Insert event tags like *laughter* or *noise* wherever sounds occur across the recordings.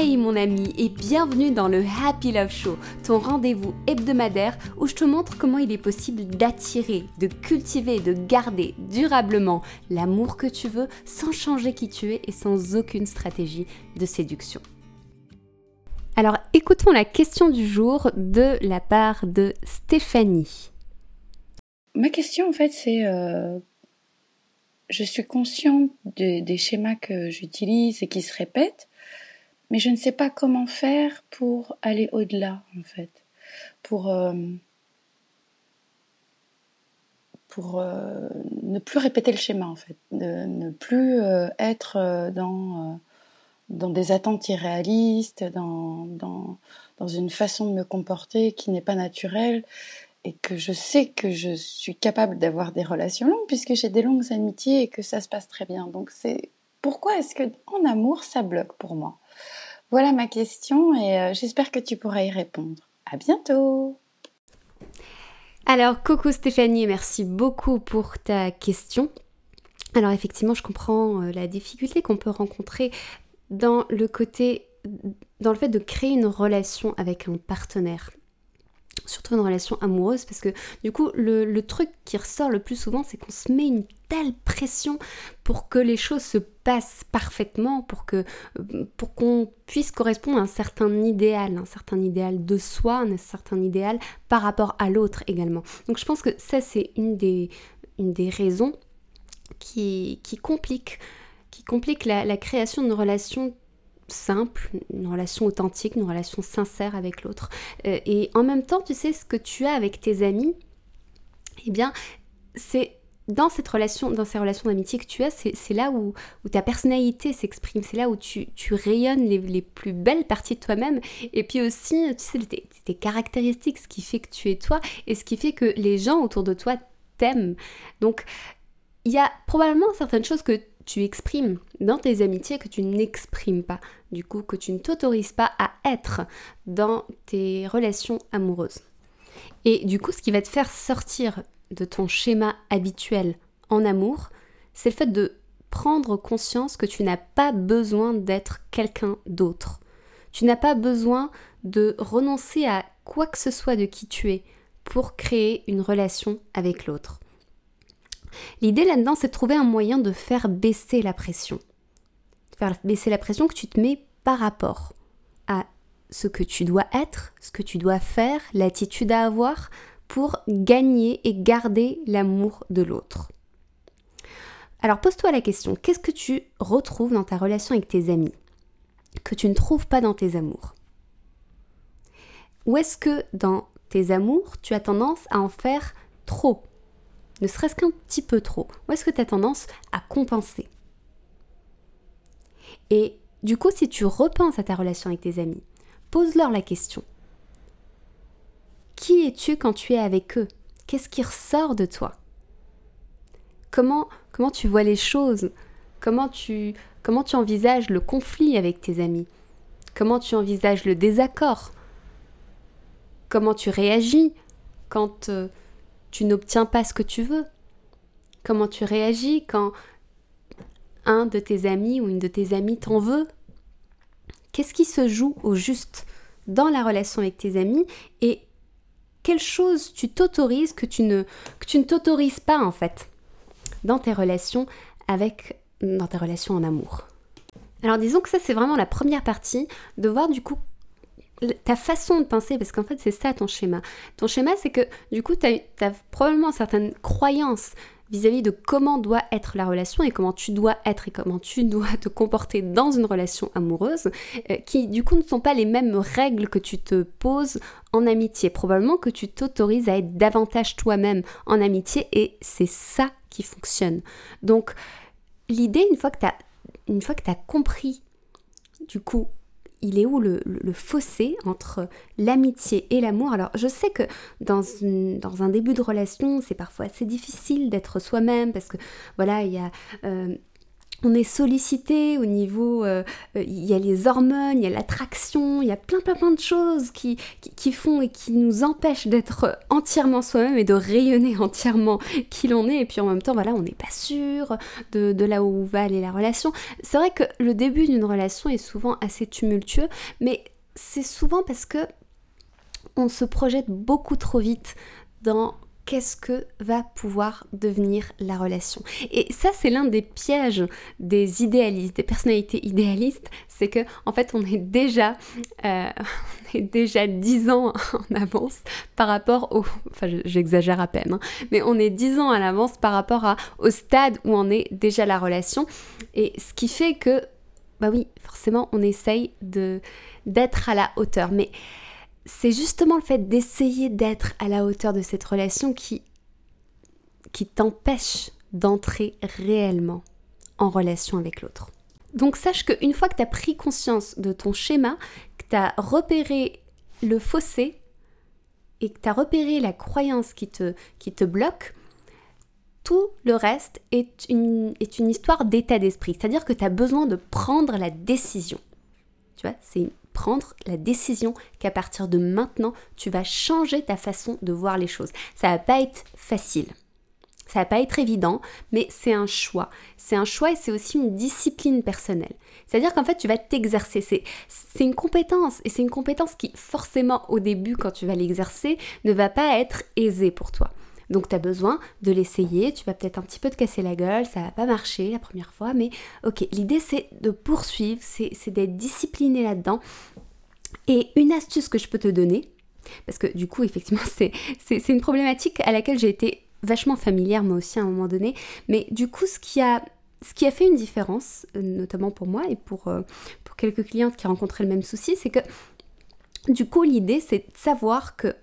Hey mon ami et bienvenue dans le Happy Love Show, ton rendez-vous hebdomadaire où je te montre comment il est possible d'attirer, de cultiver, de garder durablement l'amour que tu veux sans changer qui tu es et sans aucune stratégie de séduction. Alors écoutons la question du jour de la part de Stéphanie. Ma question en fait c'est euh, je suis consciente des schémas que j'utilise et qui se répètent mais je ne sais pas comment faire pour aller au-delà en fait, pour euh, pour euh, ne plus répéter le schéma en fait, de ne plus euh, être dans dans des attentes irréalistes, dans, dans, dans une façon de me comporter qui n'est pas naturelle et que je sais que je suis capable d'avoir des relations longues puisque j'ai des longues amitiés et que ça se passe très bien. Donc c'est pourquoi est-ce que en amour ça bloque pour moi? Voilà ma question et euh, j'espère que tu pourras y répondre. À bientôt. Alors, coucou Stéphanie, merci beaucoup pour ta question. Alors effectivement, je comprends euh, la difficulté qu'on peut rencontrer dans le côté dans le fait de créer une relation avec un partenaire surtout une relation amoureuse, parce que du coup, le, truc qui ressort le plus souvent, c'est qu'on se met une telle pression pour que les choses se passent parfaitement, pour que pour qu'on puisse correspondre à un certain idéal, un certain idéal de soi, un certain idéal par rapport à l'autre également. Donc je pense que ça, c'est une des, raisons qui, qui complique, qui complique la création d'une relation simple, une relation authentique, une relation sincère avec l'autre. Euh, et en même temps, tu sais, ce que tu as avec tes amis, eh bien, c'est dans cette relation, dans ces relations d'amitié que tu as, c'est là où, ta personnalité s'exprime, c'est là où tu, rayonnes les, plus belles parties de toi-même, et puis aussi, tu sais, tes, tes, caractéristiques, ce qui fait que tu es toi, et ce qui fait que les gens autour de toi t'aiment. Donc, il y a probablement certaines choses que tu exprimes dans tes amitiés que tu n'exprimes pas, du coup que tu ne t'autorises pas à être dans tes relations amoureuses. Et du coup, ce qui va te faire sortir de ton schéma habituel en amour, c'est le fait de prendre conscience que tu n'as pas besoin d'être quelqu'un d'autre. Tu n'as pas besoin de renoncer à quoi que ce soit de qui tu es pour créer une relation avec l'autre. L'idée là-dedans, c'est de trouver un moyen de faire baisser la pression. Faire baisser la pression que tu te mets par rapport à ce que tu dois être, ce que tu dois faire, l'attitude à avoir pour gagner et garder l'amour de l'autre. Alors pose-toi la question, qu'est-ce que tu retrouves dans ta relation avec tes amis que tu ne trouves pas dans tes amours? Ou est-ce que dans tes amours, tu as tendance à en faire trop? Ne serait-ce qu'un petit peu trop. Ou est-ce que tu as tendance à compenser? Et du coup, si tu repenses à ta relation avec tes amis, pose-leur la question. Qui es-tu quand tu es avec eux? Qu'est-ce qui ressort de toi? Comment, comment tu vois les choses? Comment tu, comment tu envisages le conflit avec tes amis? Comment tu envisages le désaccord? Comment tu réagis quand... Euh, tu n'obtiens pas ce que tu veux. Comment tu réagis quand un de tes amis ou une de tes amies t'en veut? Qu'est-ce qui se joue au juste dans la relation avec tes amis? Et quelle chose tu t'autorises que tu ne que tu ne t'autorises pas en fait dans tes relations avec dans tes relations en amour? Alors disons que ça c'est vraiment la première partie de voir du coup ta façon de penser, parce qu'en fait c'est ça ton schéma. Ton schéma c'est que du coup tu as, probablement certaines croyances vis-à-vis de comment doit être la relation et comment tu dois être et comment tu dois te comporter dans une relation amoureuse, euh, qui du coup ne sont pas les mêmes règles que tu te poses en amitié. Probablement que tu t'autorises à être davantage toi-même en amitié et c'est ça qui fonctionne. Donc l'idée, une fois que tu as, une fois que tu as compris du coup il est où le, fossé entre l'amitié et l'amour? Alors je sais que dans, un début de relation, c'est parfois assez difficile d'être soi-même parce que voilà, il y a... Euh, on est sollicité au niveau, euh, euh, il y a les hormones, il y a l'attraction, il y a plein plein plein de choses qui, font et qui nous empêchent d'être entièrement soi-même et de rayonner *laughs* entièrement qui l'on est. Et puis en même temps, voilà, on n'est pas sûr de, de, là où va aller la relation. C'est vrai que le début d'une relation est souvent assez tumultueux, mais c'est souvent parce que on se projette beaucoup trop vite dans qu'est-ce que va pouvoir devenir la relation. Et ça, c'est l'un des pièges des idéalistes, des personnalités idéalistes, c'est que en fait, on est déjà, euh, *laughs* on est déjà 10 ans en avance par rapport au, enfin, j'exagère à peine, hein, mais on est 10 ans à l'avance par rapport au stade où on est déjà la relation. Et ce qui fait que, bah oui, forcément, on essaye d'être à la hauteur, mais c'est justement le fait d'essayer d'être à la hauteur de cette relation qui, qui t'empêche d'entrer réellement en relation avec l'autre. Donc sache qu'une fois que tu as pris conscience de ton schéma, que tu as repéré le fossé et que tu as repéré la croyance qui te, qui te bloque, tout le reste est une, est une histoire d'état d'esprit. C'est-à-dire que tu as besoin de prendre la décision. Tu vois, c'est prendre la décision qu'à partir de maintenant, tu vas changer ta façon de voir les choses. Ça va pas être facile. Ça va pas être évident, mais c'est un choix. C'est un choix et c'est aussi une discipline personnelle. C'est-à-dire qu'en fait, tu vas t'exercer. C'est une compétence et c'est une compétence qui, forcément, au début, quand tu vas l'exercer, ne va pas être aisée pour toi. Donc tu as besoin de l'essayer, tu vas peut-être un petit peu te casser la gueule, ça va pas marcher la première fois, mais ok, l'idée c'est de poursuivre, c'est d'être discipliné là-dedans. Et une astuce que je peux te donner, parce que du coup effectivement *laughs* c'est une problématique à laquelle j'ai été vachement familière moi aussi à un moment donné, mais du coup ce qui a ce qui a fait une différence, notamment pour moi et pour, euh, pour quelques clientes qui rencontraient le même souci, c'est que du coup l'idée c'est de savoir que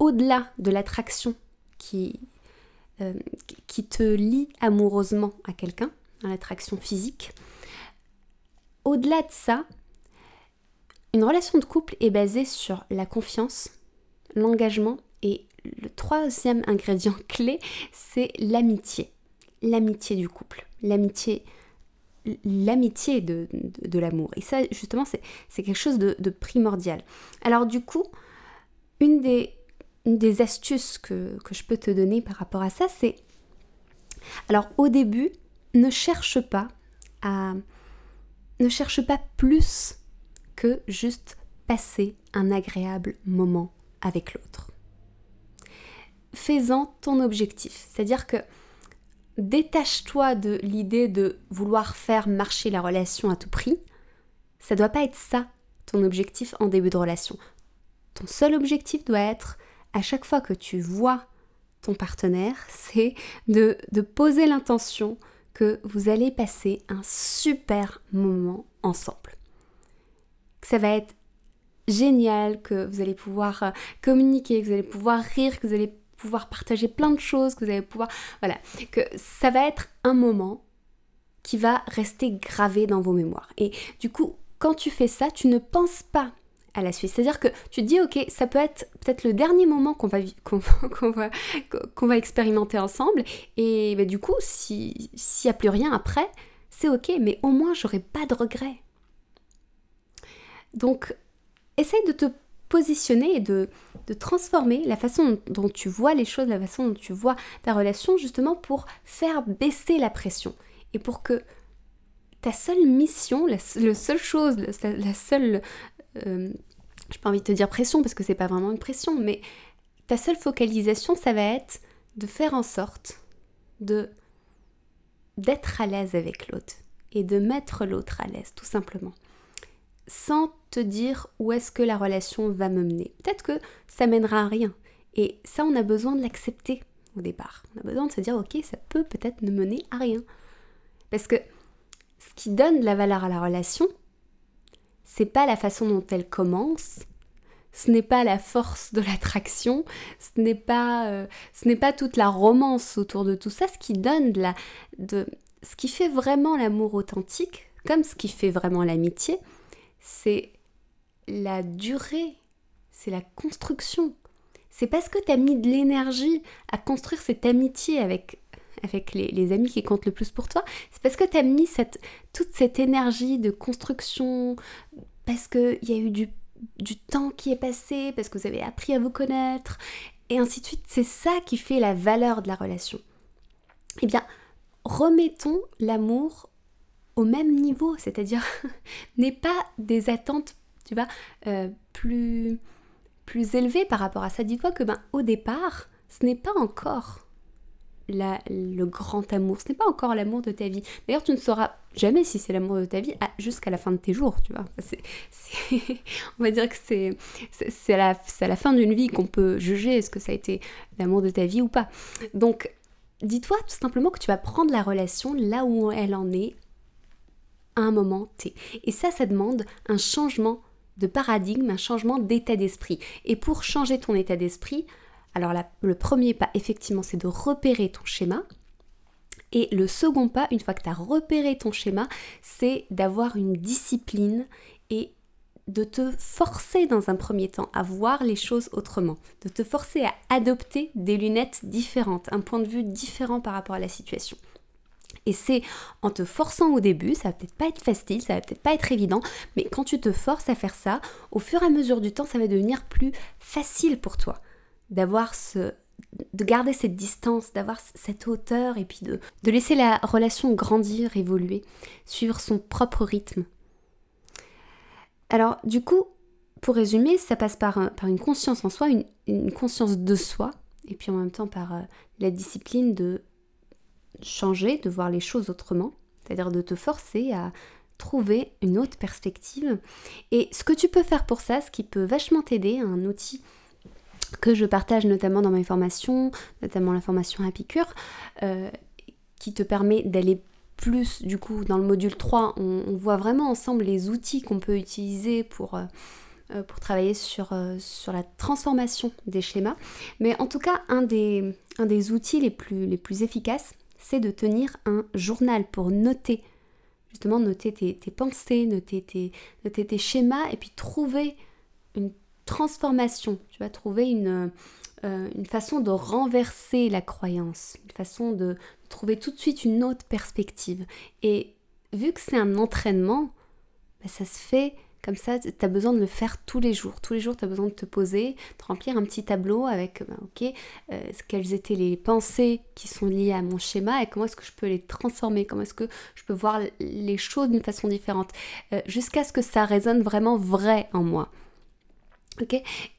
au-delà de l'attraction qui, euh, qui te lie amoureusement à quelqu'un, l'attraction physique, au-delà de ça, une relation de couple est basée sur la confiance, l'engagement et le troisième ingrédient *laughs* clé, c'est l'amitié. L'amitié du couple, l'amitié l'amitié de, l'amour. Et ça, justement, c'est quelque chose de primordial. Alors du coup, une des une des astuces que, je peux te donner par rapport à ça, c'est alors au début, ne cherche pas à ne cherche pas plus que juste passer un agréable moment avec l'autre. Fais-en ton objectif, c'est-à-dire que détache-toi de l'idée de vouloir faire marcher la relation à tout prix. Ça doit pas être ça ton objectif en début de relation. Ton seul objectif doit être à chaque fois que tu vois ton partenaire, *laughs* c'est de, poser l'intention que vous allez passer un super moment ensemble. Que ça va être génial, que vous allez pouvoir euh, communiquer, que vous allez pouvoir rire, que vous allez pouvoir partager plein de choses, que vous allez pouvoir... Voilà, que ça va être un moment qui va rester gravé dans vos mémoires. Et du coup, quand tu fais ça, tu ne penses pas à la suite. C'est-à-dire que tu te dis, ok, ça peut être peut-être le dernier moment qu'on va, *laughs* qu'on, va, qu'on va expérimenter ensemble, et bah, du coup, s'il n'y a plus rien après, c'est ok, mais au moins, j'aurai pas de regrets. Donc, essaye de te positionner et de, de, transformer la façon dont tu vois les choses, la façon dont tu vois ta relation, justement pour faire baisser la pression et pour que ta seule mission, la, seule chose, la seule euh, je pas envie de te dire pression parce que c'est pas vraiment une pression, mais ta seule focalisation, ça va être de faire en sorte de d'être à l'aise avec l'autre et de mettre l'autre à l'aise, tout simplement. Sans te dire où est-ce que la relation va me mener. Peut-être que ça mènera à rien. Et ça, on a besoin de l'accepter au départ. On a besoin de se dire, ok, ça peut peut-être ne mener à rien. Parce que ce qui donne de la valeur à la relation, c'est pas la façon dont elle commence, ce n'est pas la force de l'attraction, ce n'est pas, euh, ce n'est pas toute la romance autour de tout ça. Ce qui donne de la, de, ce qui fait vraiment l'amour authentique, comme ce qui fait vraiment l'amitié, c'est la durée, c'est la construction. C'est parce que tu as mis de l'énergie à construire cette amitié avec, avec les, amis qui comptent le plus pour toi, c'est parce que tu as mis cette, toute cette énergie de construction, parce qu'il y a eu du, du temps qui est passé, parce que vous avez appris à vous connaître, et ainsi de suite. C'est ça qui fait la valeur de la relation. Eh bien, remettons l'amour au même niveau, c'est-à-dire *laughs* n'est pas des attentes, tu vois, euh, plus, plus élevées par rapport à ça. Dis-toi que ben, au départ, ce n'est pas encore le grand amour, ce n'est pas encore l'amour de ta vie. D'ailleurs, tu ne sauras jamais si c'est l'amour de ta vie jusqu'à la fin de tes jours, tu vois. *laughs* on va dire que c'est, à la fin d'une vie qu'on peut juger est-ce que ça a été l'amour de ta vie ou pas. Donc, dis-toi tout simplement que tu vas prendre la relation là où elle en est à un moment T. Et ça, ça demande un changement de paradigme, un changement d'état d'esprit. Et pour changer ton état d'esprit, alors le premier pas, effectivement, c'est de repérer ton schéma. Et le second pas, une fois que tu as repéré ton schéma, c'est d'avoir une discipline et de te forcer dans un premier temps à voir les choses autrement, de te forcer à adopter des lunettes différentes, un point de vue différent par rapport à la situation. Et c'est en te forçant au début, ça va peut-être pas être facile, ça va peut-être pas être évident, mais quand tu te forces à faire ça, au fur et à mesure du temps, ça va devenir plus facile pour toi d'avoir ce de garder cette distance, d'avoir cette hauteur et puis de, de laisser la relation grandir, évoluer, suivre son propre rythme. Alors du coup, pour résumer, ça passe par, par une conscience en soi, une, conscience de soi, et puis en même temps par euh, la discipline de changer, de voir les choses autrement, c'est-à-dire de te forcer à trouver une autre perspective. Et ce que tu peux faire pour ça, ce qui peut vachement t'aider, un outil que je partage notamment dans mes formations, notamment la formation Happy Cure, euh, qui te permet d'aller plus du coup dans le module 3, on, voit vraiment ensemble les outils qu'on peut utiliser pour, euh, euh, pour travailler sur, sur la transformation des schémas. Mais en tout cas, un des, un des outils les plus, les plus efficaces, c'est de tenir un journal pour noter, justement noter tes, pensées, noter tes, noter tes schémas et puis trouver une transformation. Tu vas trouver une, euh, une façon de renverser la croyance, une façon de trouver tout de suite une autre perspective. Et vu que c'est un entraînement, bah, ça se fait comme ça, tu as besoin de le faire tous les jours. Tous les jours, tu as besoin de te poser, de remplir un petit tableau avec, bah, ok, euh, quelles étaient les pensées qui sont liées à mon schéma et comment est-ce que je peux les transformer, comment est-ce que je peux voir les choses d'une façon différente, euh, jusqu'à ce que ça résonne vraiment vrai en moi.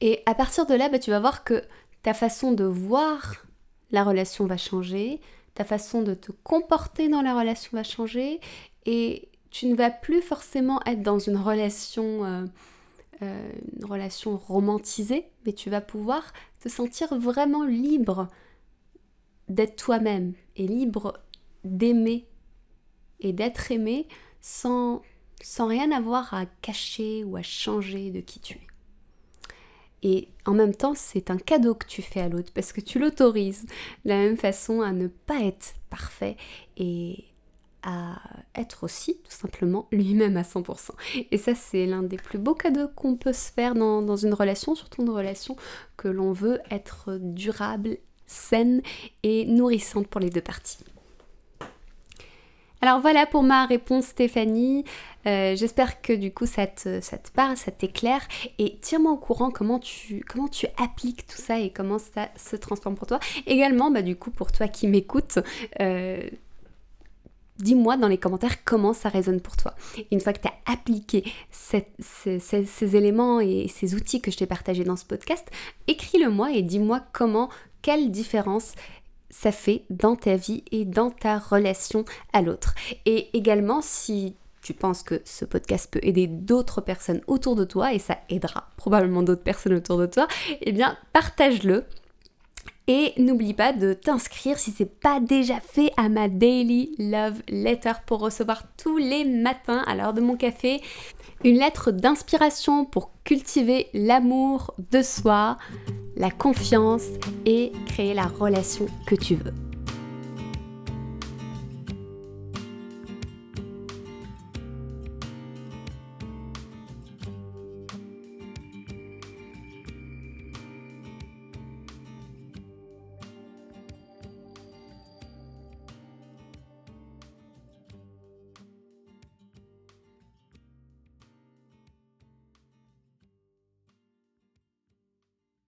Et à partir de là, bah, tu vas voir que ta façon de voir la relation va changer, ta façon de te comporter dans la relation va changer et tu ne vas plus forcément être dans une relation, euh, euh, relation romantisée, mais tu vas pouvoir te sentir vraiment libre d'être toi-même et libre d'aimer et d'être aimé sans rien avoir à cacher ou à changer de qui tu es. Et en même temps, c'est un cadeau que tu fais à l'autre parce que tu l'autorises de la même façon à ne pas être parfait et à être aussi tout simplement lui-même à 100%. Et ça, c'est l'un des plus beaux cadeaux qu'on peut se faire dans, dans une relation, surtout une relation que l'on veut être durable, saine et nourrissante pour les deux parties. Alors voilà pour ma réponse Stéphanie. Euh, j'espère que du coup ça te, ça te parle, ça t'éclaire et tiens-moi au courant comment tu, appliques tout ça et comment ça se transforme pour toi. Également, bah, du coup pour toi qui m'écoutes, euh, dis-moi dans les commentaires comment ça résonne pour toi. une fois que tu as appliqué ces, ces, éléments et ces outils que je t'ai partagés dans ce podcast, écris-le-moi et dis-moi comment, quelle différence ça fait dans ta vie et dans ta relation à l'autre. Et également, si tu penses que ce podcast peut aider d'autres personnes autour de toi, et ça aidera probablement d'autres personnes autour de toi, eh bien partage-le. Et n'oublie pas de t'inscrire si c'est pas déjà fait à ma Daily Love Letter pour recevoir tous les matins à l'heure de mon café une lettre d'inspiration pour cultiver l'amour de soi, la confiance et créer la relation que tu veux.